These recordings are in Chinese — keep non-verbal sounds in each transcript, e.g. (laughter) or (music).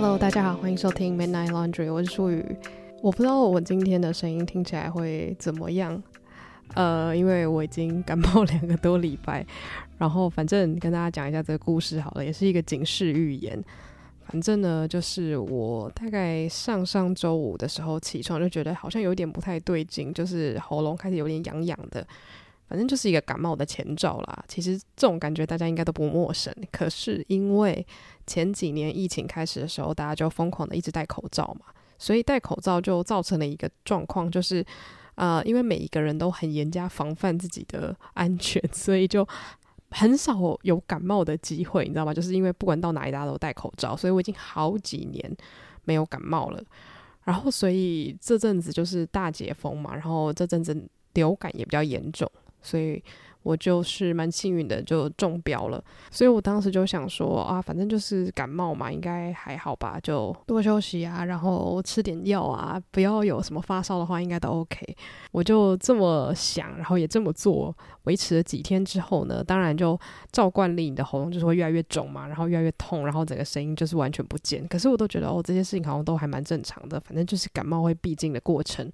Hello，大家好，欢迎收听 Midnight Laundry，我是舒雨。我不知道我今天的声音听起来会怎么样，呃，因为我已经感冒两个多礼拜，然后反正跟大家讲一下这个故事好了，也是一个警示预言。反正呢，就是我大概上上周五的时候起床，就觉得好像有点不太对劲，就是喉咙开始有点痒痒的。反正就是一个感冒的前兆啦。其实这种感觉大家应该都不陌生。可是因为前几年疫情开始的时候，大家就疯狂的一直戴口罩嘛，所以戴口罩就造成了一个状况，就是呃，因为每一个人都很严加防范自己的安全，(laughs) 所以就很少有感冒的机会，你知道吗？就是因为不管到哪里大家都戴口罩，所以我已经好几年没有感冒了。然后所以这阵子就是大解封嘛，然后这阵子流感也比较严重。所以我就是蛮幸运的，就中标了。所以我当时就想说啊，反正就是感冒嘛，应该还好吧，就多休息啊，然后吃点药啊，不要有什么发烧的话，应该都 OK。我就这么想，然后也这么做，维持了几天之后呢，当然就照惯例，你的喉咙就是会越来越肿嘛，然后越来越痛，然后整个声音就是完全不见。可是我都觉得哦，这些事情好像都还蛮正常的，反正就是感冒会必经的过程。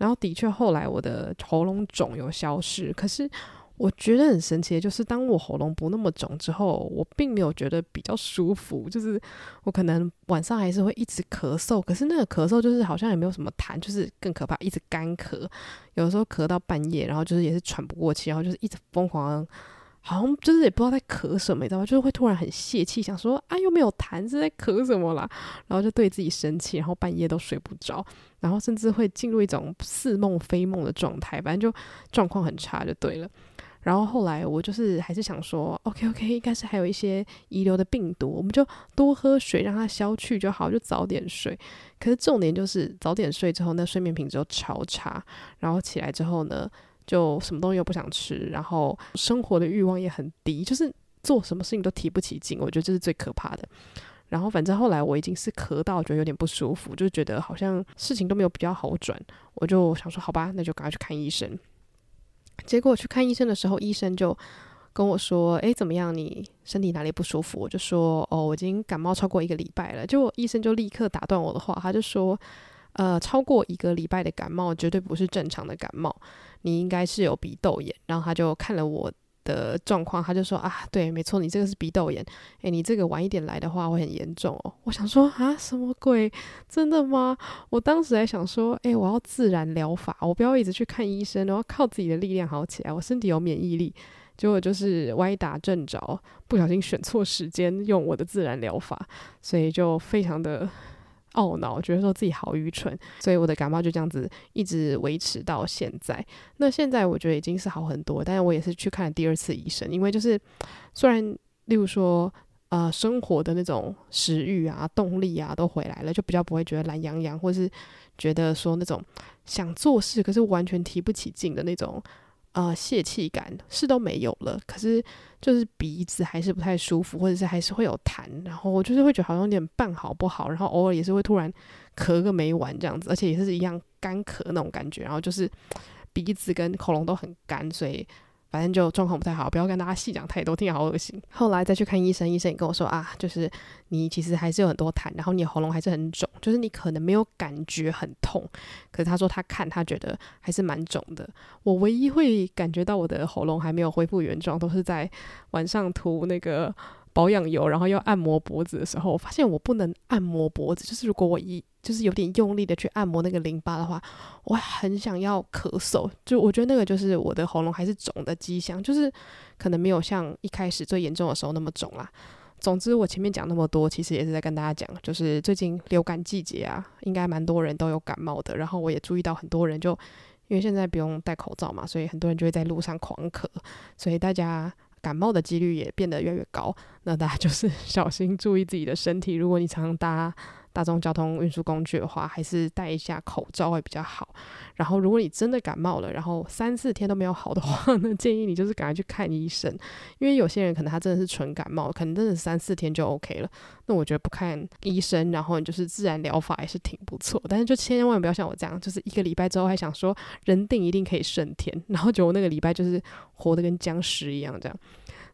然后的确，后来我的喉咙肿有消失，可是我觉得很神奇的就是，当我喉咙不那么肿之后，我并没有觉得比较舒服，就是我可能晚上还是会一直咳嗽，可是那个咳嗽就是好像也没有什么痰，就是更可怕，一直干咳，有时候咳到半夜，然后就是也是喘不过气，然后就是一直疯狂。好像就是也不知道在咳什么，你知道吗？就是会突然很泄气，想说啊，又没有痰，是在咳什么啦？然后就对自己生气，然后半夜都睡不着，然后甚至会进入一种似梦非梦的状态，反正就状况很差就对了。然后后来我就是还是想说，OK OK，应该是还有一些遗留的病毒，我们就多喝水让它消去就好，就早点睡。可是重点就是早点睡之后，那睡眠品质又超差，然后起来之后呢，就什么东西又不想吃，然后生活的欲望也很低，就是做什么事情都提不起劲，我觉得这是最可怕的。然后反正后来我已经是咳到觉得有点不舒服，就觉得好像事情都没有比较好转，我就想说好吧，那就赶快去看医生。结果去看医生的时候，医生就跟我说：“诶，怎么样？你身体哪里不舒服？”我就说：“哦，我已经感冒超过一个礼拜了。”就医生就立刻打断我的话，他就说。呃，超过一个礼拜的感冒绝对不是正常的感冒，你应该是有鼻窦炎。然后他就看了我的状况，他就说啊，对，没错，你这个是鼻窦炎。诶，你这个晚一点来的话会很严重哦。我想说啊，什么鬼？真的吗？我当时还想说，诶，我要自然疗法，我不要一直去看医生，我要靠自己的力量好起来。我身体有免疫力，结果就是歪打正着，不小心选错时间用我的自然疗法，所以就非常的。懊恼，觉得说自己好愚蠢，所以我的感冒就这样子一直维持到现在。那现在我觉得已经是好很多，但是我也是去看了第二次医生，因为就是虽然例如说呃生活的那种食欲啊、动力啊都回来了，就比较不会觉得懒洋洋，或是觉得说那种想做事可是完全提不起劲的那种。呃，泄气感是都没有了，可是就是鼻子还是不太舒服，或者是还是会有痰，然后我就是会觉得好像有点半好不好，然后偶尔也是会突然咳个没完这样子，而且也是一样干咳那种感觉，然后就是鼻子跟喉咙都很干，所以。反正就状况不太好，不要跟大家细讲太多，听起来好恶心。后来再去看医生，医生也跟我说啊，就是你其实还是有很多痰，然后你喉咙还是很肿，就是你可能没有感觉很痛，可是他说他看他觉得还是蛮肿的。我唯一会感觉到我的喉咙还没有恢复原状，都是在晚上涂那个。保养油，然后要按摩脖子的时候，我发现我不能按摩脖子。就是如果我一就是有点用力的去按摩那个淋巴的话，我很想要咳嗽。就我觉得那个就是我的喉咙还是肿的迹象，就是可能没有像一开始最严重的时候那么肿啦。总之，我前面讲那么多，其实也是在跟大家讲，就是最近流感季节啊，应该蛮多人都有感冒的。然后我也注意到很多人就因为现在不用戴口罩嘛，所以很多人就会在路上狂咳，所以大家。感冒的几率也变得越来越高，那大家就是 (laughs) 小心注意自己的身体。如果你常常搭大众交通运输工具的话，还是戴一下口罩会比较好。然后，如果你真的感冒了，然后三四天都没有好的话呢，建议你就是赶快去看医生，因为有些人可能他真的是纯感冒，可能真的三四天就 OK 了。那我觉得不看医生，然后你就是自然疗法也是挺不错。但是就千万不要像我这样，就是一个礼拜之后还想说人定一定可以胜天，然后结果那个礼拜就是活得跟僵尸一样这样。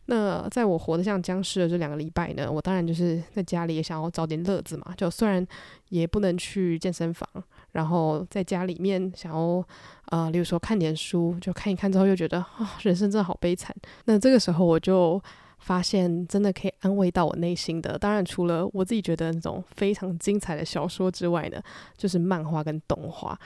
那在我活得像僵尸的这两个礼拜呢，我当然就是在家里也想要找点乐子嘛。就虽然也不能去健身房，然后在家里面想要呃，例如说看点书，就看一看之后又觉得啊、人生真的好悲惨。那这个时候我就发现，真的可以安慰到我内心的，当然除了我自己觉得那种非常精彩的小说之外呢，就是漫画跟动画。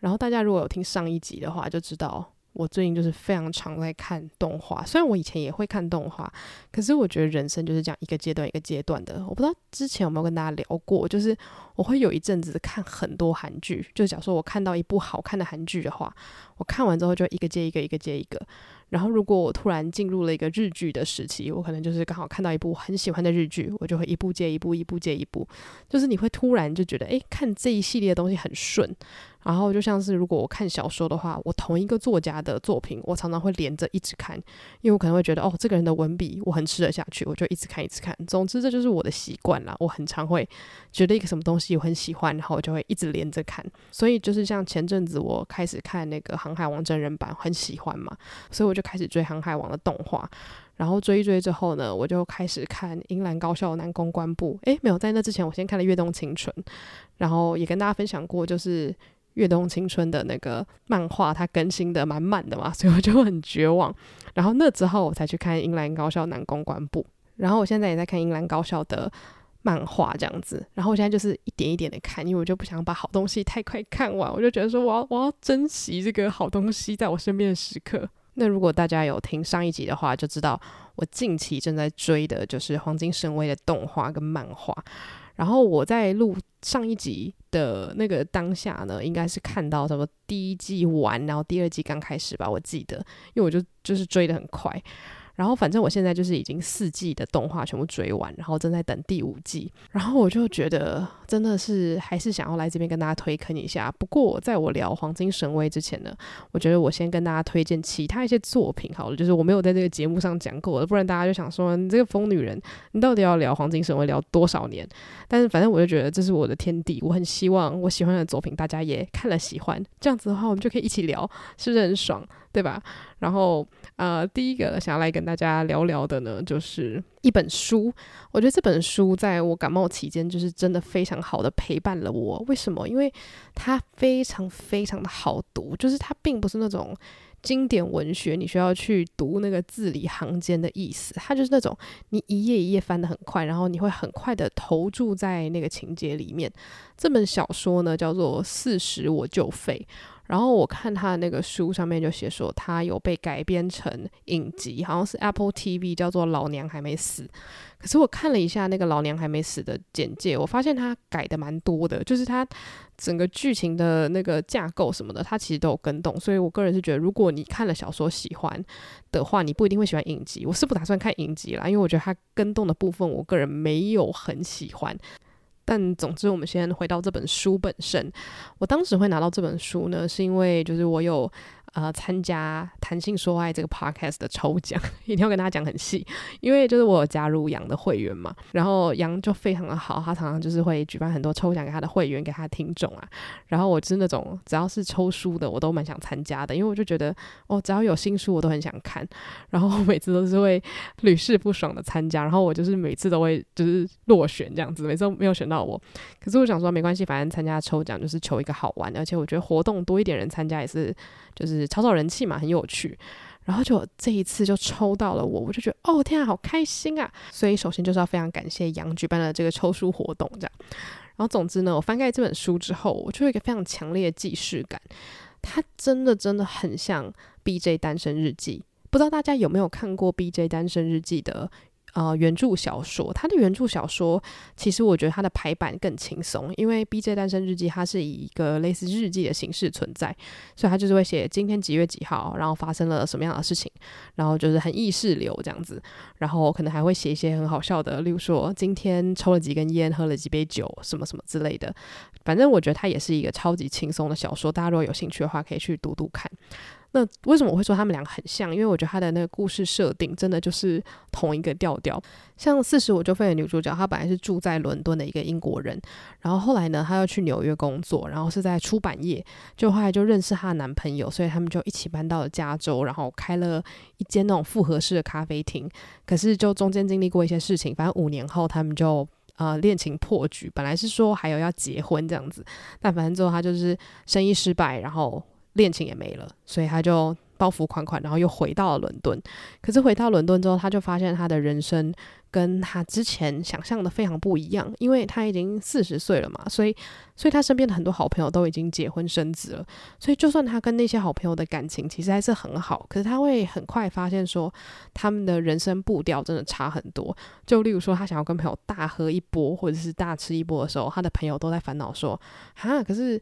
然后大家如果有听上一集的话，就知道。我最近就是非常常在看动画，虽然我以前也会看动画，可是我觉得人生就是这样一个阶段一个阶段的。我不知道之前有没有跟大家聊过，就是我会有一阵子看很多韩剧，就假如说我看到一部好看的韩剧的话，我看完之后就一个接一个，一个接一个。然后如果我突然进入了一个日剧的时期，我可能就是刚好看到一部很喜欢的日剧，我就会一部接一部，一部接一部，就是你会突然就觉得，诶，看这一系列的东西很顺。然后就像是如果我看小说的话，我同一个作家的作品，我常常会连着一直看，因为我可能会觉得哦，这个人的文笔我很吃得下去，我就一直看一直看。总之这就是我的习惯啦，我很常会觉得一个什么东西我很喜欢，然后我就会一直连着看。所以就是像前阵子我开始看那个《航海王》真人版，很喜欢嘛，所以我就开始追《航海王》的动画。然后追一追之后呢，我就开始看《樱兰高校男公关部》。诶，没有，在那之前我先看了《跃动青春》，然后也跟大家分享过，就是。《跃动青春》的那个漫画，它更新的蛮慢的嘛，(laughs) 所以我就很绝望。然后那之后我才去看《樱兰高校男公关部》，然后我现在也在看《樱兰高校》的漫画这样子。然后我现在就是一点一点的看，因为我就不想把好东西太快看完，我就觉得说我要我要珍惜这个好东西在我身边的时刻。那如果大家有听上一集的话，就知道我近期正在追的就是黄金神威的动画跟漫画。然后我在录上一集的那个当下呢，应该是看到什么第一季完，然后第二季刚开始吧，我记得，因为我就就是追得很快。然后反正我现在就是已经四季的动画全部追完，然后正在等第五季。然后我就觉得真的是还是想要来这边跟大家推坑一下。不过在我聊《黄金神威》之前呢，我觉得我先跟大家推荐其他一些作品好了，就是我没有在这个节目上讲过的，不然大家就想说你这个疯女人，你到底要聊《黄金神威》聊多少年？但是反正我就觉得这是我的天地，我很希望我喜欢的作品大家也看了喜欢，这样子的话我们就可以一起聊，是不是很爽？对吧？然后，呃，第一个想要来跟大家聊聊的呢，就是一本书。我觉得这本书在我感冒期间，就是真的非常好的陪伴了我。为什么？因为它非常非常的好读，就是它并不是那种经典文学，你需要去读那个字里行间的意思。它就是那种你一页一页翻得很快，然后你会很快的投注在那个情节里面。这本小说呢，叫做《四十我就废》。然后我看他的那个书上面就写说，他有被改编成影集，好像是 Apple TV，叫做《老娘还没死》。可是我看了一下那个《老娘还没死》的简介，我发现他改的蛮多的，就是他整个剧情的那个架构什么的，他其实都有更动。所以我个人是觉得，如果你看了小说喜欢的话，你不一定会喜欢影集。我是不打算看影集啦，因为我觉得他更动的部分，我个人没有很喜欢。但总之，我们先回到这本书本身。我当时会拿到这本书呢，是因为就是我有。呃，参加谈性说爱这个 podcast 的抽奖，(laughs) 一定要跟大家讲很细，因为就是我有加入杨的会员嘛，然后杨就非常的好，他常常就是会举办很多抽奖给他的会员，给他的听众啊，然后我是那种只要是抽书的，我都蛮想参加的，因为我就觉得哦，只要有新书我都很想看，然后我每次都是会屡试不爽的参加，然后我就是每次都会就是落选这样子，每次都没有选到我，可是我想说没关系，反正参加抽奖就是求一个好玩的，而且我觉得活动多一点人参加也是。就是炒炒人气嘛，很有趣。然后就这一次就抽到了我，我就觉得哦天啊，好开心啊！所以首先就是要非常感谢杨举办了这个抽书活动，这样。然后总之呢，我翻开这本书之后，我就有一个非常强烈的既视感，它真的真的很像《BJ 单身日记》。不知道大家有没有看过《BJ 单身日记》的？呃，原著小说，他的原著小说其实我觉得他的排版更轻松，因为《BJ 单身日记》它是以一个类似日记的形式存在，所以他就是会写今天几月几号，然后发生了什么样的事情，然后就是很意识流这样子，然后可能还会写一些很好笑的，例如说今天抽了几根烟，喝了几杯酒，什么什么之类的。反正我觉得它也是一个超级轻松的小说，大家如果有兴趣的话，可以去读读看。那为什么我会说他们两个很像？因为我觉得他的那个故事设定真的就是同一个调调。像四十我就废的女主角，她本来是住在伦敦的一个英国人，然后后来呢，她要去纽约工作，然后是在出版业，就后来就认识她的男朋友，所以他们就一起搬到了加州，然后开了一间那种复合式的咖啡厅。可是就中间经历过一些事情，反正五年后他们就呃恋情破局，本来是说还有要结婚这样子，但反正最后他就是生意失败，然后。恋情也没了，所以他就包袱款款，然后又回到了伦敦。可是回到伦敦之后，他就发现他的人生跟他之前想象的非常不一样，因为他已经四十岁了嘛，所以，所以他身边的很多好朋友都已经结婚生子了。所以，就算他跟那些好朋友的感情其实还是很好，可是他会很快发现说，他们的人生步调真的差很多。就例如说，他想要跟朋友大喝一波，或者是大吃一波的时候，他的朋友都在烦恼说：“哈，可是。”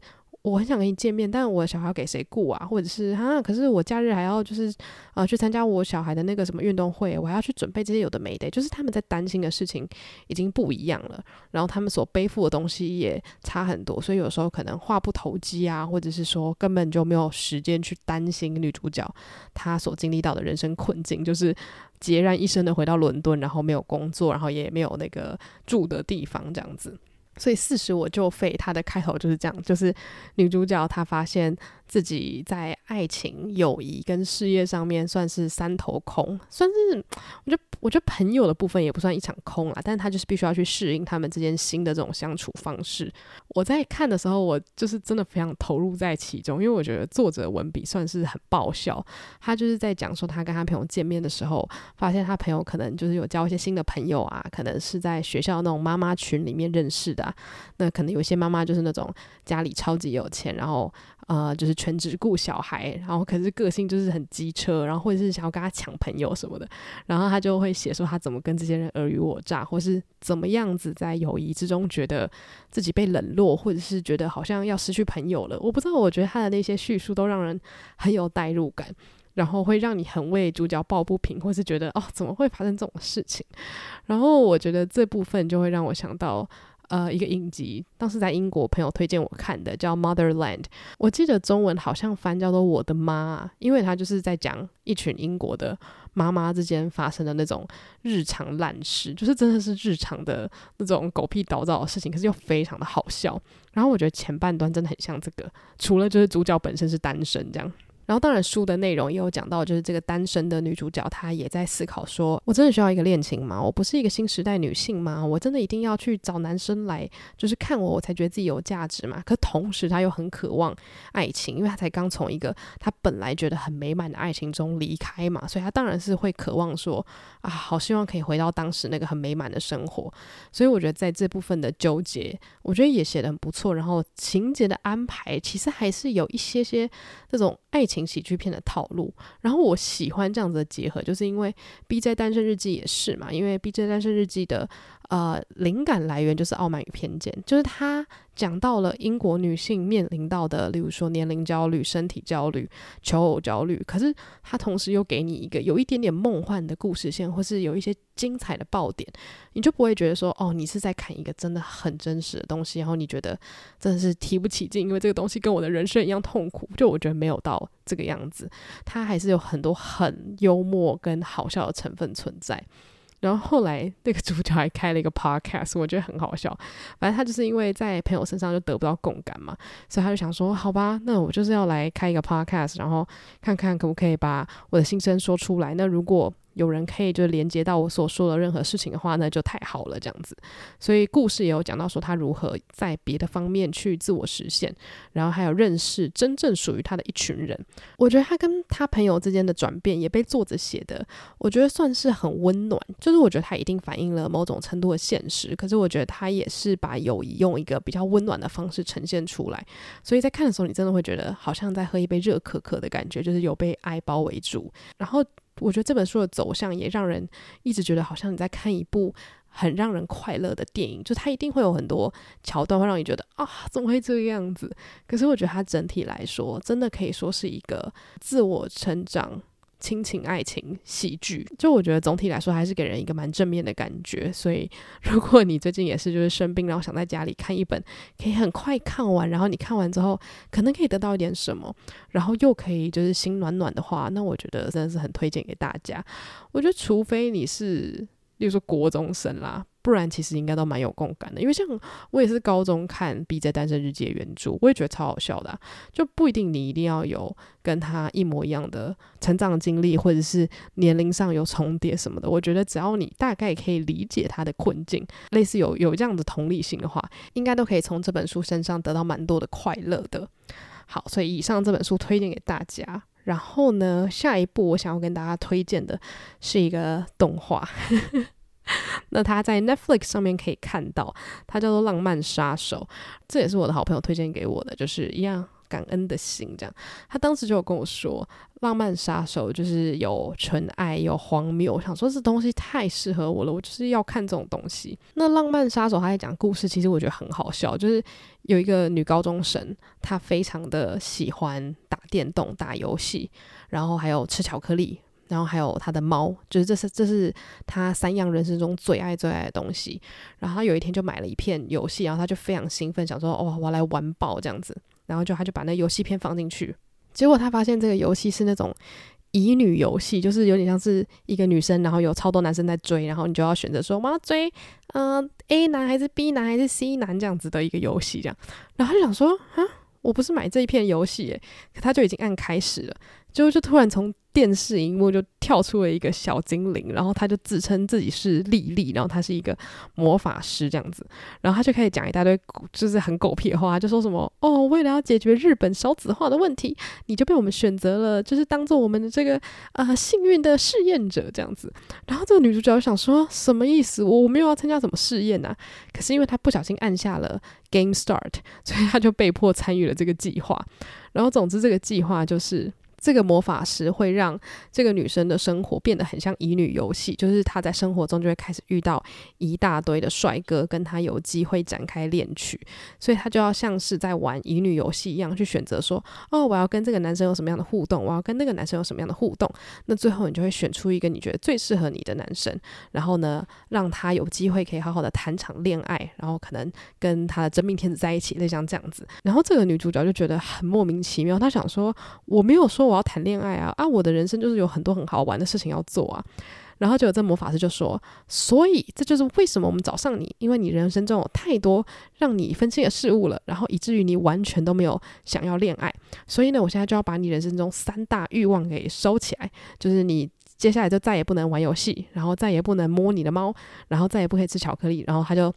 我很想跟你见面，但我小孩要给谁顾啊？或者是啊，可是我假日还要就是啊、呃、去参加我小孩的那个什么运动会，我还要去准备这些有的没的，就是他们在担心的事情已经不一样了，然后他们所背负的东西也差很多，所以有时候可能话不投机啊，或者是说根本就没有时间去担心女主角她所经历到的人生困境，就是孑然一身的回到伦敦，然后没有工作，然后也没有那个住的地方这样子。所以四十我就废，它的开头就是这样，就是女主角她发现自己在爱情、友谊跟事业上面算是三头空，算是我觉得我觉得朋友的部分也不算一场空啊，但是她就是必须要去适应他们之间新的这种相处方式。我在看的时候，我就是真的非常投入在其中，因为我觉得作者文笔算是很爆笑。他就是在讲说他跟他朋友见面的时候，发现他朋友可能就是有交一些新的朋友啊，可能是在学校那种妈妈群里面认识的。那可能有些妈妈就是那种家里超级有钱，然后呃就是全职顾小孩，然后可是个性就是很机车，然后或者是想要跟他抢朋友什么的，然后他就会写说他怎么跟这些人尔虞我诈，或是怎么样子在友谊之中觉得自己被冷落，或者是觉得好像要失去朋友了。我不知道，我觉得他的那些叙述都让人很有代入感，然后会让你很为主角抱不平，或是觉得哦怎么会发生这种事情？然后我觉得这部分就会让我想到。呃，一个影集，当时在英国朋友推荐我看的，叫《Motherland》。我记得中文好像翻叫做《我的妈》，因为它就是在讲一群英国的妈妈之间发生的那种日常烂事，就是真的是日常的那种狗屁倒灶的事情，可是又非常的好笑。然后我觉得前半段真的很像这个，除了就是主角本身是单身这样。然后，当然，书的内容也有讲到，就是这个单身的女主角，她也在思考说：我真的需要一个恋情吗？我不是一个新时代女性吗？我真的一定要去找男生来，就是看我，我才觉得自己有价值吗？可同时，她又很渴望爱情，因为她才刚从一个她本来觉得很美满的爱情中离开嘛，所以她当然是会渴望说：啊，好希望可以回到当时那个很美满的生活。所以，我觉得在这部分的纠结，我觉得也写得很不错。然后，情节的安排其实还是有一些些这种爱情。喜剧片的套路，然后我喜欢这样子的结合，就是因为《BJ 单身日记》也是嘛，因为《BJ 单身日记》的呃灵感来源就是《傲慢与偏见》，就是他。讲到了英国女性面临到的，例如说年龄焦虑、身体焦虑、求偶焦虑，可是他同时又给你一个有一点点梦幻的故事线，或是有一些精彩的爆点，你就不会觉得说，哦，你是在看一个真的很真实的东西，然后你觉得真的是提不起劲，因为这个东西跟我的人生一样痛苦。就我觉得没有到这个样子，它还是有很多很幽默跟好笑的成分存在。然后后来那个主角还开了一个 podcast，我觉得很好笑。反正他就是因为在朋友身上就得不到共感嘛，所以他就想说，好吧，那我就是要来开一个 podcast，然后看看可不可以把我的心声说出来。那如果有人可以就连接到我所说的任何事情的话，那就太好了，这样子。所以故事也有讲到说他如何在别的方面去自我实现，然后还有认识真正属于他的一群人。我觉得他跟他朋友之间的转变也被作者写的，我觉得算是很温暖。就是我觉得他一定反映了某种程度的现实，可是我觉得他也是把友谊用一个比较温暖的方式呈现出来。所以在看的时候，你真的会觉得好像在喝一杯热可可的感觉，就是有被爱包围住，然后。我觉得这本书的走向也让人一直觉得好像你在看一部很让人快乐的电影，就它一定会有很多桥段会让你觉得啊，怎么会这个样子？可是我觉得它整体来说，真的可以说是一个自我成长、亲情爱情喜剧。就我觉得总体来说还是给人一个蛮正面的感觉。所以 (laughs) 如果你最近也是就是生病，然后想在家里看一本可以很快看完，然后你看完之后可能可以得到一点什么，然后又可以就是心暖暖的话，那我觉得真的是很推荐给大家。我觉得除非你是。例如说国中生啦，不然其实应该都蛮有共感的。因为像我也是高中看《B.J. 单身日记》的原著，我也觉得超好笑的，就不一定你一定要有跟他一模一样的成长经历，或者是年龄上有重叠什么的。我觉得只要你大概可以理解他的困境，类似有有这样的同理心的话，应该都可以从这本书身上得到蛮多的快乐的。好，所以以上这本书推荐给大家。然后呢，下一步我想要跟大家推荐的是一个动画，(laughs) 那他在 Netflix 上面可以看到，它叫做《浪漫杀手》，这也是我的好朋友推荐给我的，就是一样。感恩的心，这样，他当时就有跟我说，浪漫杀手就是有纯爱，有荒谬。我想说，这东西太适合我了，我就是要看这种东西。那浪漫杀手他在讲故事，其实我觉得很好笑，就是有一个女高中生，她非常的喜欢打电动、打游戏，然后还有吃巧克力，然后还有他的猫，就是这是这是他三样人生中最爱最爱的东西。然后他有一天就买了一片游戏，然后他就非常兴奋，想说，哦，我要来玩爆这样子。然后就他就把那游戏片放进去，结果他发现这个游戏是那种乙女游戏，就是有点像是一个女生，然后有超多男生在追，然后你就要选择说我要追，嗯、A 男还是 B 男还是 C 男这样子的一个游戏这样。然后他就想说啊，我不是买这一片游戏耶，可他就已经按开始了，结果就突然从。电视荧幕就跳出了一个小精灵，然后他就自称自己是莉莉，然后他是一个魔法师这样子，然后他就开始讲一大堆就是很狗屁的话，就说什么哦，为了要解决日本少子化的问题，你就被我们选择了，就是当做我们的这个呃幸运的试验者这样子。然后这个女主角就想说什么意思？我没有要参加什么试验呐，可是因为她不小心按下了 Game Start，所以她就被迫参与了这个计划。然后总之这个计划就是。这个魔法师会让这个女生的生活变得很像乙女游戏，就是她在生活中就会开始遇到一大堆的帅哥，跟她有机会展开恋曲，所以她就要像是在玩乙女游戏一样去选择说，哦，我要跟这个男生有什么样的互动，我要跟那个男生有什么样的互动，那最后你就会选出一个你觉得最适合你的男生，然后呢，让他有机会可以好好的谈场恋爱，然后可能跟他的真命天子在一起，类似像这样子。然后这个女主角就觉得很莫名其妙，她想说，我没有说。我要谈恋爱啊啊！我的人生就是有很多很好玩的事情要做啊。然后就有这魔法师就说：“所以这就是为什么我们找上你，因为你人生中有太多让你分心的事物了，然后以至于你完全都没有想要恋爱。所以呢，我现在就要把你人生中三大欲望给收起来，就是你接下来就再也不能玩游戏，然后再也不能摸你的猫，然后再也不可以吃巧克力。然后他就。”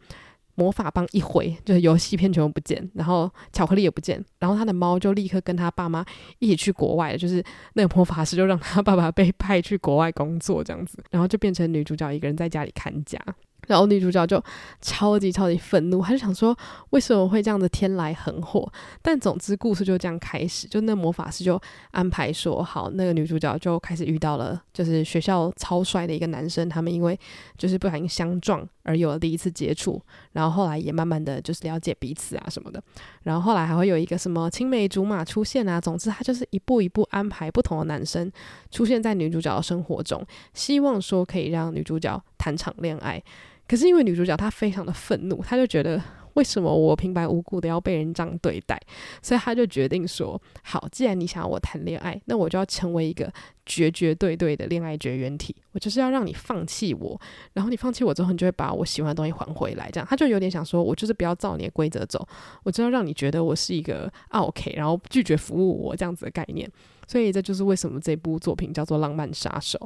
魔法棒一挥，就是游戏片全部不见，然后巧克力也不见，然后他的猫就立刻跟他爸妈一起去国外，就是那个魔法师就让他爸爸被派去国外工作这样子，然后就变成女主角一个人在家里看家。然后女主角就超级超级愤怒，她就想说为什么会这样子天来横祸？但总之故事就这样开始，就那魔法师就安排说好，那个女主角就开始遇到了就是学校超帅的一个男生，他们因为就是不小心相撞而有了第一次接触，然后后来也慢慢的就是了解彼此啊什么的，然后后来还会有一个什么青梅竹马出现啊，总之他就是一步一步安排不同的男生出现在女主角的生活中，希望说可以让女主角谈场恋爱。可是因为女主角她非常的愤怒，她就觉得为什么我平白无故的要被人这样对待，所以她就决定说：好，既然你想要我谈恋爱，那我就要成为一个绝绝对对的恋爱绝缘体，我就是要让你放弃我，然后你放弃我之后，你就会把我喜欢的东西还回来。这样，她就有点想说，我就是不要照你的规则走，我就要让你觉得我是一个 OK，然后拒绝服务我这样子的概念。所以这就是为什么这部作品叫做《浪漫杀手》。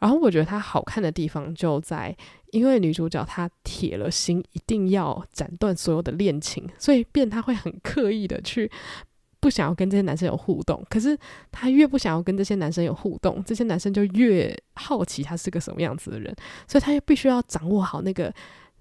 然后我觉得它好看的地方就在，因为女主角她铁了心一定要斩断所有的恋情，所以变她会很刻意的去不想要跟这些男生有互动。可是她越不想要跟这些男生有互动，这些男生就越好奇她是个什么样子的人，所以她又必须要掌握好那个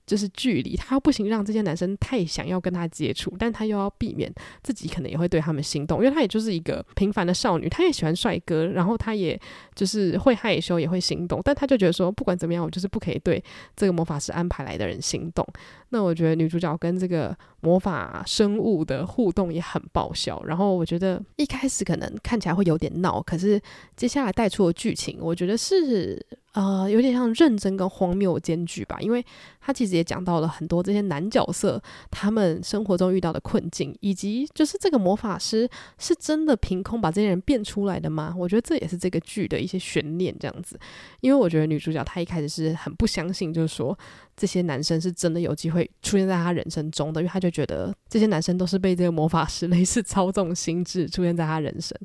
就是距离，他不行让这些男生太想要跟他接触，但他又要避免自己可能也会对他们心动，因为他也就是一个平凡的少女，她也喜欢帅哥，然后她也就是会害羞，也会心动，但她就觉得说，不管怎么样，我就是不可以对这个魔法师安排来的人心动。那我觉得女主角跟这个魔法生物的互动也很爆笑，然后我觉得一开始可能看起来会有点闹，可是接下来带出的剧情，我觉得是。呃，有点像认真跟荒谬兼具吧，因为他其实也讲到了很多这些男角色他们生活中遇到的困境，以及就是这个魔法师是真的凭空把这些人变出来的吗？我觉得这也是这个剧的一些悬念这样子，因为我觉得女主角她一开始是很不相信，就是说。这些男生是真的有机会出现在他人生中的，因为他就觉得这些男生都是被这个魔法师类似操纵心智出现在他人生。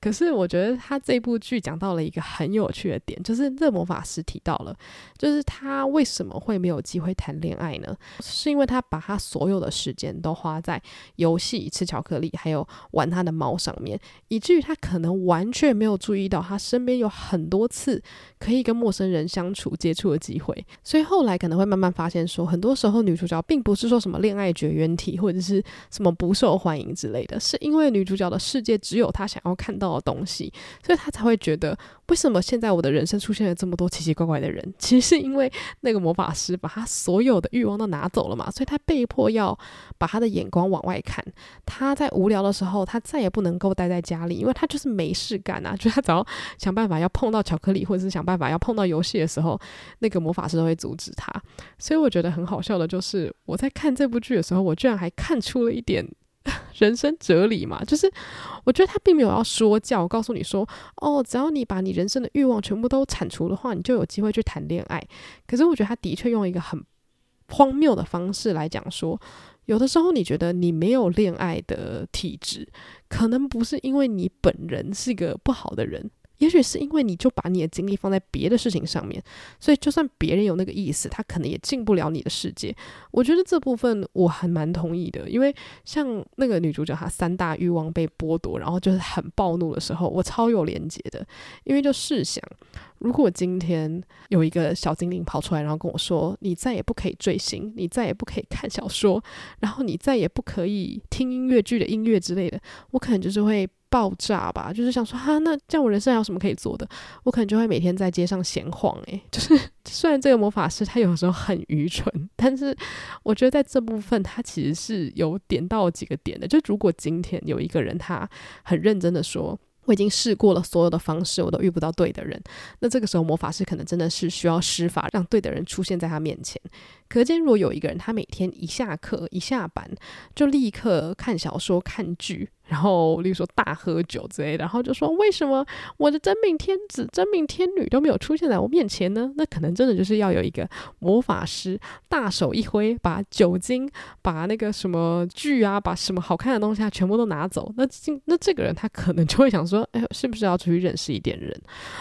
可是我觉得他这部剧讲到了一个很有趣的点，就是这魔法师提到了，就是他为什么会没有机会谈恋爱呢？是因为他把他所有的时间都花在游戏、吃巧克力，还有玩他的猫上面，以至于他可能完全没有注意到他身边有很多次可以跟陌生人相处、接触的机会，所以后来可能会。慢慢发现，说很多时候女主角并不是说什么恋爱绝缘体或者是什么不受欢迎之类的，是因为女主角的世界只有她想要看到的东西，所以她才会觉得为什么现在我的人生出现了这么多奇奇怪怪的人？(laughs) 其实是因为那个魔法师把他所有的欲望都拿走了嘛，所以他被迫要把他的眼光往外看。他在无聊的时候，他再也不能够待在家里，因为他就是没事干啊，(laughs) 就他只要想办法要碰到巧克力，或者是想办法要碰到游戏的时候，那个魔法师都会阻止他。所以我觉得很好笑的，就是我在看这部剧的时候，我居然还看出了一点 (laughs) 人生哲理嘛。就是我觉得他并没有要说教，告诉你说，哦，只要你把你人生的欲望全部都铲除的话，你就有机会去谈恋爱。可是我觉得他的确用一个很荒谬的方式来讲说，有的时候你觉得你没有恋爱的体质，可能不是因为你本人是一个不好的人。也许是因为你就把你的精力放在别的事情上面，所以就算别人有那个意思，他可能也进不了你的世界。我觉得这部分我还蛮同意的，因为像那个女主角她三大欲望被剥夺，然后就是很暴怒的时候，我超有连结的。因为就试想，如果今天有一个小精灵跑出来，然后跟我说：“你再也不可以追星，你再也不可以看小说，然后你再也不可以听音乐剧的音乐之类的”，我可能就是会。爆炸吧，就是想说哈，那这样我人生还有什么可以做的？我可能就会每天在街上闲晃。诶，(laughs) 就是虽然这个魔法师他有时候很愚蠢，但是我觉得在这部分他其实是有点到几个点的。就如果今天有一个人他很认真的说，我已经试过了所有的方式，我都遇不到对的人，那这个时候魔法师可能真的是需要施法让对的人出现在他面前。可见，如果有一个人他每天一下课一下班就立刻看小说看剧。然后，例如说大喝酒之类的，然后就说为什么我的真命天子、真命天女都没有出现在我面前呢？那可能真的就是要有一个魔法师大手一挥，把酒精、把那个什么剧啊、把什么好看的东西啊全部都拿走。那那这个人他可能就会想说，哎，是不是要出去认识一点人？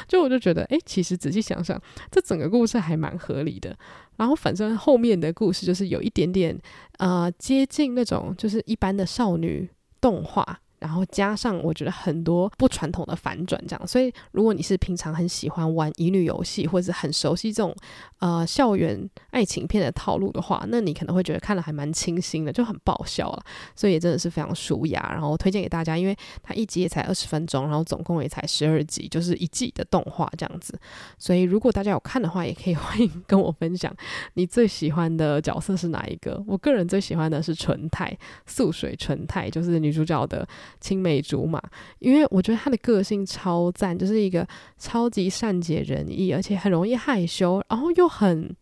就我就觉得，哎，其实仔细想想，这整个故事还蛮合理的。然后反正后面的故事就是有一点点呃接近那种就是一般的少女。动画，然后加上我觉得很多不传统的反转，这样。所以如果你是平常很喜欢玩乙女游戏，或者很熟悉这种呃校园爱情片的套路的话，那你可能会觉得看的还蛮清新的，就很爆笑了。所以也真的是非常舒雅，然后推荐给大家，因为它一集也才二十分钟，然后总共也才十二集，就是一季的动画这样子。所以如果大家有看的话，也可以 (laughs) 欢迎跟我分享你最喜欢的角色是哪一个。我个人最喜欢的是纯太，素水纯太，就是女主角的青梅竹马，因为我觉得他的个性超赞，就是一个超级善解人意，而且很容易害羞，然后又很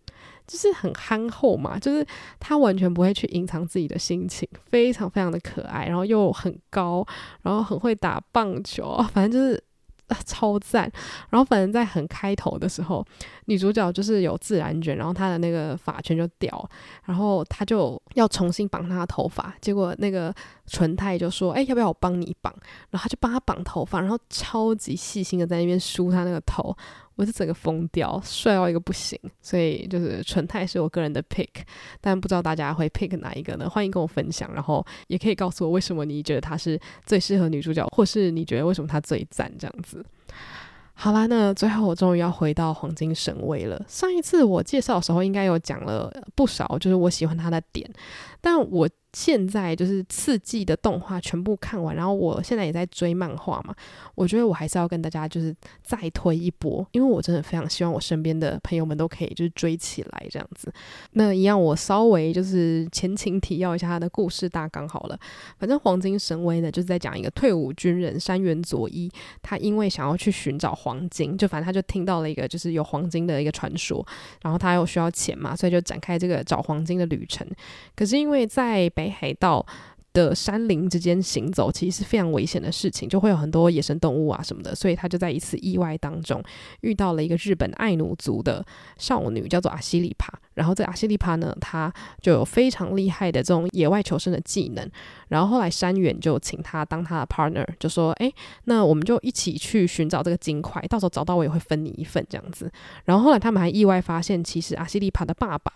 就是很憨厚嘛，就是他完全不会去隐藏自己的心情，非常非常的可爱，然后又很高，然后很会打棒球，反正就是。(laughs) 超赞！然后反正在很开头的时候，女主角就是有自然卷，然后她的那个发圈就掉，然后她就要重新绑她的头发，结果那个纯太就说：“哎，要不要我帮你绑？”然后她就帮她绑头发，然后超级细心的在那边梳她那个头。我是整个疯掉，帅到一个不行，所以就是纯太是我个人的 pick，但不知道大家会 pick 哪一个呢？欢迎跟我分享，然后也可以告诉我为什么你觉得她是最适合女主角，或是你觉得为什么她最赞这样子。好啦，那最后我终于要回到黄金神威了。上一次我介绍的时候，应该有讲了不少，就是我喜欢他的点，但我。现在就是四季的动画全部看完，然后我现在也在追漫画嘛。我觉得我还是要跟大家就是再推一波，因为我真的非常希望我身边的朋友们都可以就是追起来这样子。那一样，我稍微就是前情提要一下他的故事大纲好了。反正黄金神威呢，就是在讲一个退伍军人山原佐伊，他因为想要去寻找黄金，就反正他就听到了一个就是有黄金的一个传说，然后他又需要钱嘛，所以就展开这个找黄金的旅程。可是因为因为在北海道的山林之间行走，其实是非常危险的事情，就会有很多野生动物啊什么的，所以他就在一次意外当中遇到了一个日本爱奴族的少女，叫做阿西里帕。然后这阿西利帕呢，他就有非常厉害的这种野外求生的技能。然后后来山原就请他当他的 partner，就说：“哎，那我们就一起去寻找这个金块，到时候找到我也会分你一份这样子。”然后后来他们还意外发现，其实阿西利帕的爸爸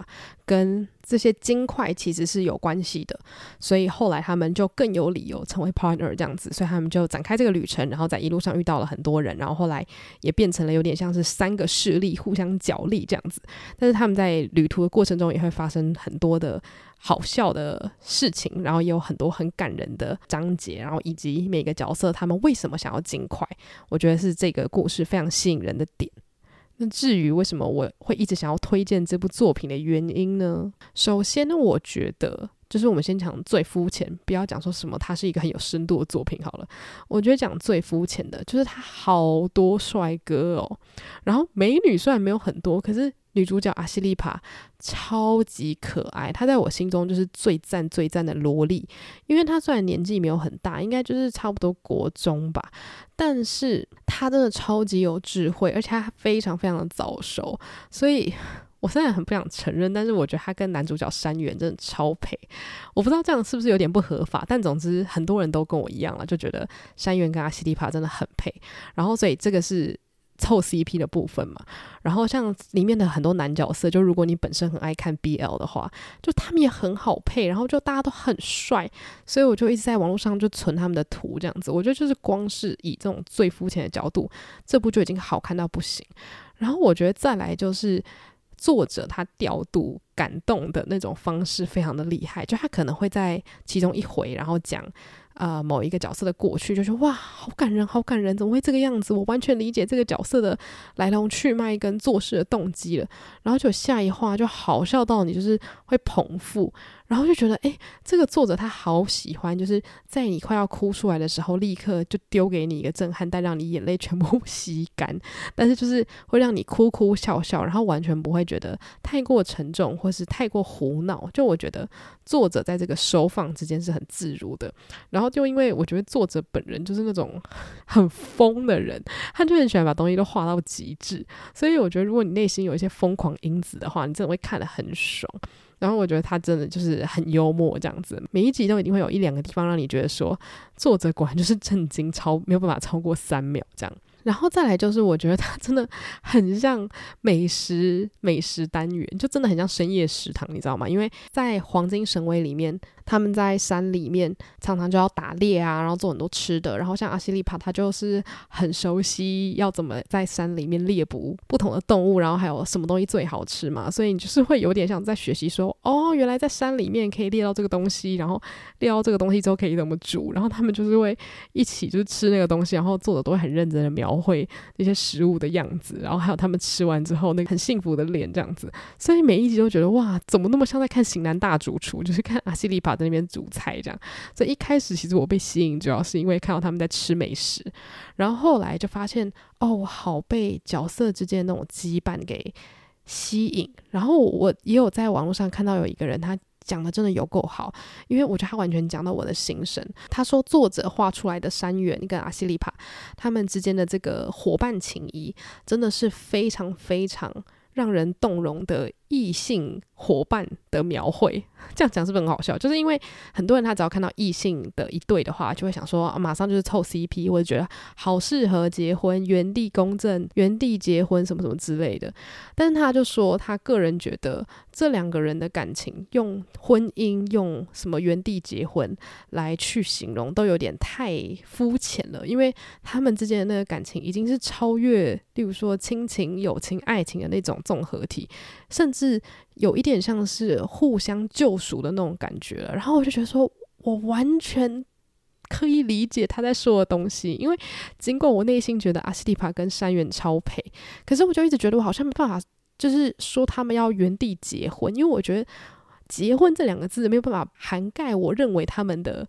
跟这些金块其实是有关系的，所以后来他们就更有理由成为 partner 这样子。所以他们就展开这个旅程，然后在一路上遇到了很多人，然后后来也变成了有点像是三个势力互相角力这样子。但是他们在旅图的过程中也会发生很多的。好笑的事情，然后也有很多很感人的章节，然后以及每个角色他们为什么想要尽快，我觉得是这个故事非常吸引人的点。那至于为什么我会一直想要推荐这部作品的原因呢？首先，我觉得就是我们先讲最肤浅，不要讲说什么它是一个很有深度的作品好了。我觉得讲最肤浅的就是它好多帅哥哦，然后美女虽然没有很多，可是。女主角阿西利帕超级可爱，她在我心中就是最赞最赞的萝莉。因为她虽然年纪没有很大，应该就是差不多国中吧，但是她真的超级有智慧，而且她非常非常的早熟。所以我虽然很不想承认，但是我觉得他跟男主角山原真的超配。我不知道这样是不是有点不合法，但总之很多人都跟我一样了，就觉得山原跟阿西利帕真的很配。然后所以这个是。凑 CP 的部分嘛，然后像里面的很多男角色，就如果你本身很爱看 BL 的话，就他们也很好配，然后就大家都很帅，所以我就一直在网络上就存他们的图这样子。我觉得就是光是以这种最肤浅的角度，这部就已经好看到不行。然后我觉得再来就是作者他调度感动的那种方式非常的厉害，就他可能会在其中一回，然后讲。呃，某一个角色的过去，就是哇，好感人，好感人，怎么会这个样子？我完全理解这个角色的来龙去脉跟做事的动机了。然后就下一话就好笑到你就是会捧腹。然后就觉得，哎，这个作者他好喜欢，就是在你快要哭出来的时候，立刻就丢给你一个震撼弹，让你眼泪全部 (laughs) 吸干。但是就是会让你哭哭笑笑，然后完全不会觉得太过沉重或是太过胡闹。就我觉得作者在这个收放之间是很自如的。然后就因为我觉得作者本人就是那种很疯的人，他就很喜欢把东西都画到极致。所以我觉得如果你内心有一些疯狂因子的话，你真的会看得很爽。然后我觉得他真的就是很幽默，这样子，每一集都一定会有一两个地方让你觉得说，作者果然就是震惊超没有办法超过三秒这样。然后再来就是，我觉得他真的很像美食美食单元，就真的很像深夜食堂，你知道吗？因为在《黄金神威》里面，他们在山里面常常就要打猎啊，然后做很多吃的。然后像阿西利帕，他就是很熟悉要怎么在山里面猎捕不同的动物，然后还有什么东西最好吃嘛。所以你就是会有点像在学习说，哦，原来在山里面可以猎到这个东西，然后猎到这个东西之后可以怎么煮。然后他们就是会一起就是吃那个东西，然后做的都会很认真的描。绘那些食物的样子，然后还有他们吃完之后那个很幸福的脸，这样子，所以每一集都觉得哇，怎么那么像在看《型男大主厨》，就是看阿西里帕在那边煮菜这样。所以一开始其实我被吸引，主要是因为看到他们在吃美食，然后后来就发现哦，我好被角色之间那种羁绊给吸引。然后我也有在网络上看到有一个人他。讲的真的有够好，因为我觉得他完全讲到我的心声。他说，作者画出来的山原跟阿西利帕他们之间的这个伙伴情谊，真的是非常非常让人动容的异性伙伴的描绘，(laughs) 这样讲是不是很好笑？就是因为很多人他只要看到异性的一对的话，就会想说，马上就是凑 CP，或者觉得好适合结婚，原地公证、原地结婚什么什么之类的。但是他就说，他个人觉得这两个人的感情用婚姻、用什么原地结婚来去形容，都有点太肤浅了，因为他们之间的那个感情已经是超越，例如说亲情、友情、爱情的那种综合体。甚至是有一点像是互相救赎的那种感觉了，然后我就觉得说，我完全可以理解他在说的东西，因为尽管我内心觉得阿西蒂帕跟山原超配，可是我就一直觉得我好像没办法，就是说他们要原地结婚，因为我觉得结婚这两个字没有办法涵盖我认为他们的。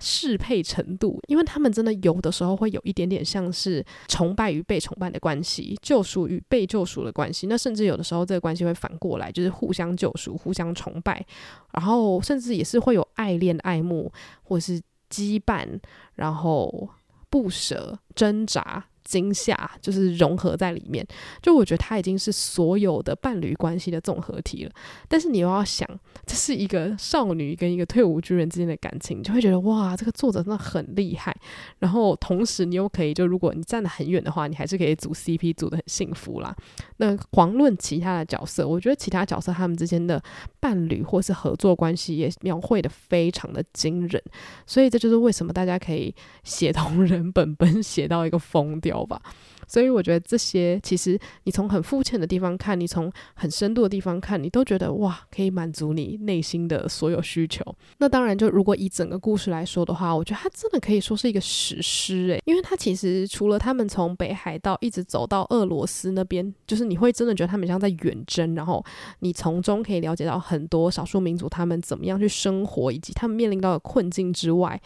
适配程度，因为他们真的有的时候会有一点点像是崇拜与被崇拜的关系，救赎与被救赎的关系。那甚至有的时候这个关系会反过来，就是互相救赎、互相崇拜，然后甚至也是会有爱恋、爱慕，或是羁绊，然后不舍、挣扎。惊吓就是融合在里面，就我觉得他已经是所有的伴侣关系的综合体了。但是你又要想，这是一个少女跟一个退伍军人之间的感情，就会觉得哇，这个作者真的很厉害。然后同时你又可以，就如果你站得很远的话，你还是可以组 CP 组的很幸福啦。那遑论其他的角色，我觉得其他角色他们之间的伴侣或是合作关系也描绘的非常的惊人。所以这就是为什么大家可以写同人本 (laughs) 本写到一个疯掉吧，所以我觉得这些其实你从很肤浅的地方看，你从很深度的地方看，你都觉得哇，可以满足你内心的所有需求。那当然，就如果以整个故事来说的话，我觉得它真的可以说是一个史诗诶，因为它其实除了他们从北海道一直走到俄罗斯那边，就是你会真的觉得他们像在远征，然后你从中可以了解到很多少数民族他们怎么样去生活，以及他们面临到的困境之外。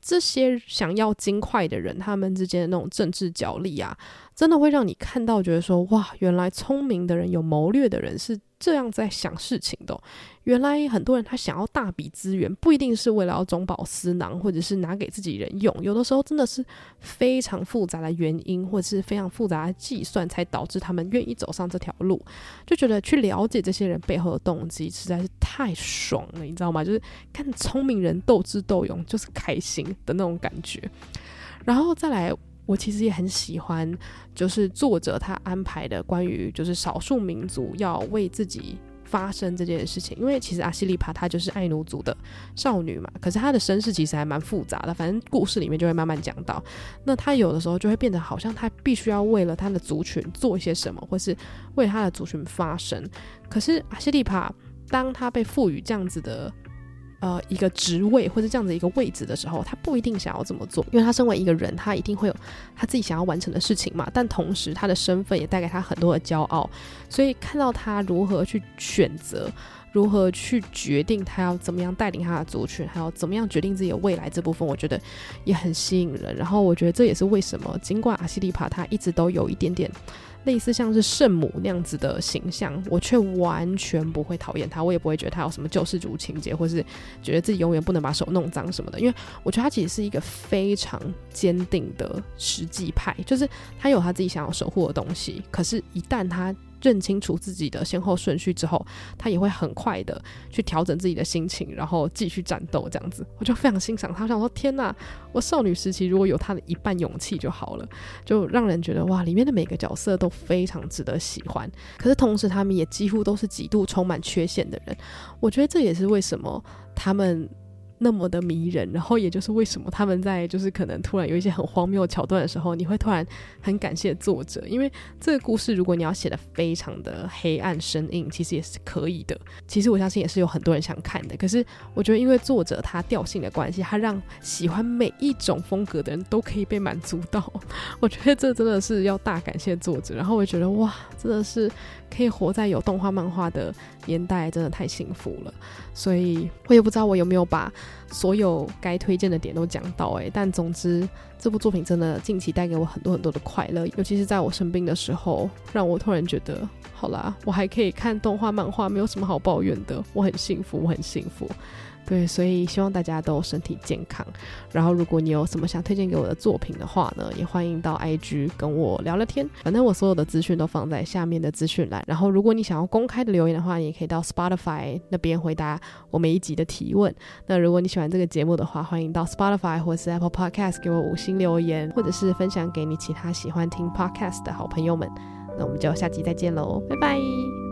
这些想要金块的人，他们之间的那种政治角力啊，真的会让你看到，觉得说哇，原来聪明的人、有谋略的人是这样在想事情的。原来很多人他想要大笔资源，不一定是为了要中饱私囊，或者是拿给自己人用。有的时候真的是非常复杂的原因，或者是非常复杂的计算，才导致他们愿意走上这条路。就觉得去了解这些人背后的动机，实在是太爽了，你知道吗？就是看聪明人斗智斗勇，就是开心的那种感觉。然后再来，我其实也很喜欢，就是作者他安排的关于就是少数民族要为自己。发声这件事情，因为其实阿西利帕她就是爱奴族的少女嘛，可是她的身世其实还蛮复杂的，反正故事里面就会慢慢讲到。那她有的时候就会变得好像她必须要为了她的族群做一些什么，或是为她的族群发声。可是阿西利帕当她被赋予这样子的。呃，一个职位或者这样的一个位置的时候，他不一定想要这么做，因为他身为一个人，他一定会有他自己想要完成的事情嘛。但同时，他的身份也带给他很多的骄傲，所以看到他如何去选择，如何去决定他要怎么样带领他的族群，还有怎么样决定自己的未来这部分，我觉得也很吸引人。然后，我觉得这也是为什么，尽管阿西利帕他一直都有一点点。类似像是圣母那样子的形象，我却完全不会讨厌他，我也不会觉得他有什么救世主情节，或是觉得自己永远不能把手弄脏什么的。因为我觉得他其实是一个非常坚定的实际派，就是他有他自己想要守护的东西，可是，一旦他认清楚自己的先后顺序之后，他也会很快的去调整自己的心情，然后继续战斗。这样子，我就非常欣赏他。我想说，天哪，我少女时期如果有他的一半勇气就好了，就让人觉得哇，里面的每个角色都非常值得喜欢。可是同时，他们也几乎都是极度充满缺陷的人。我觉得这也是为什么他们。那么的迷人，然后也就是为什么他们在就是可能突然有一些很荒谬的桥段的时候，你会突然很感谢作者，因为这个故事如果你要写的非常的黑暗生硬，其实也是可以的。其实我相信也是有很多人想看的，可是我觉得因为作者他调性的关系，他让喜欢每一种风格的人都可以被满足到。(laughs) 我觉得这真的是要大感谢作者。然后我觉得哇，真的是可以活在有动画漫画的年代，真的太幸福了。所以我也不知道我有没有把。所有该推荐的点都讲到诶，但总之这部作品真的近期带给我很多很多的快乐，尤其是在我生病的时候，让我突然觉得，好啦，我还可以看动画漫画，没有什么好抱怨的，我很幸福，我很幸福。对，所以希望大家都身体健康。然后，如果你有什么想推荐给我的作品的话呢，也欢迎到 IG 跟我聊聊天。反正我所有的资讯都放在下面的资讯栏。然后，如果你想要公开的留言的话，你也可以到 Spotify 那边回答我每一集的提问。那如果你喜欢这个节目的话，欢迎到 Spotify 或是 Apple Podcast 给我五星留言，或者是分享给你其他喜欢听 Podcast 的好朋友们。那我们就下集再见喽，拜拜。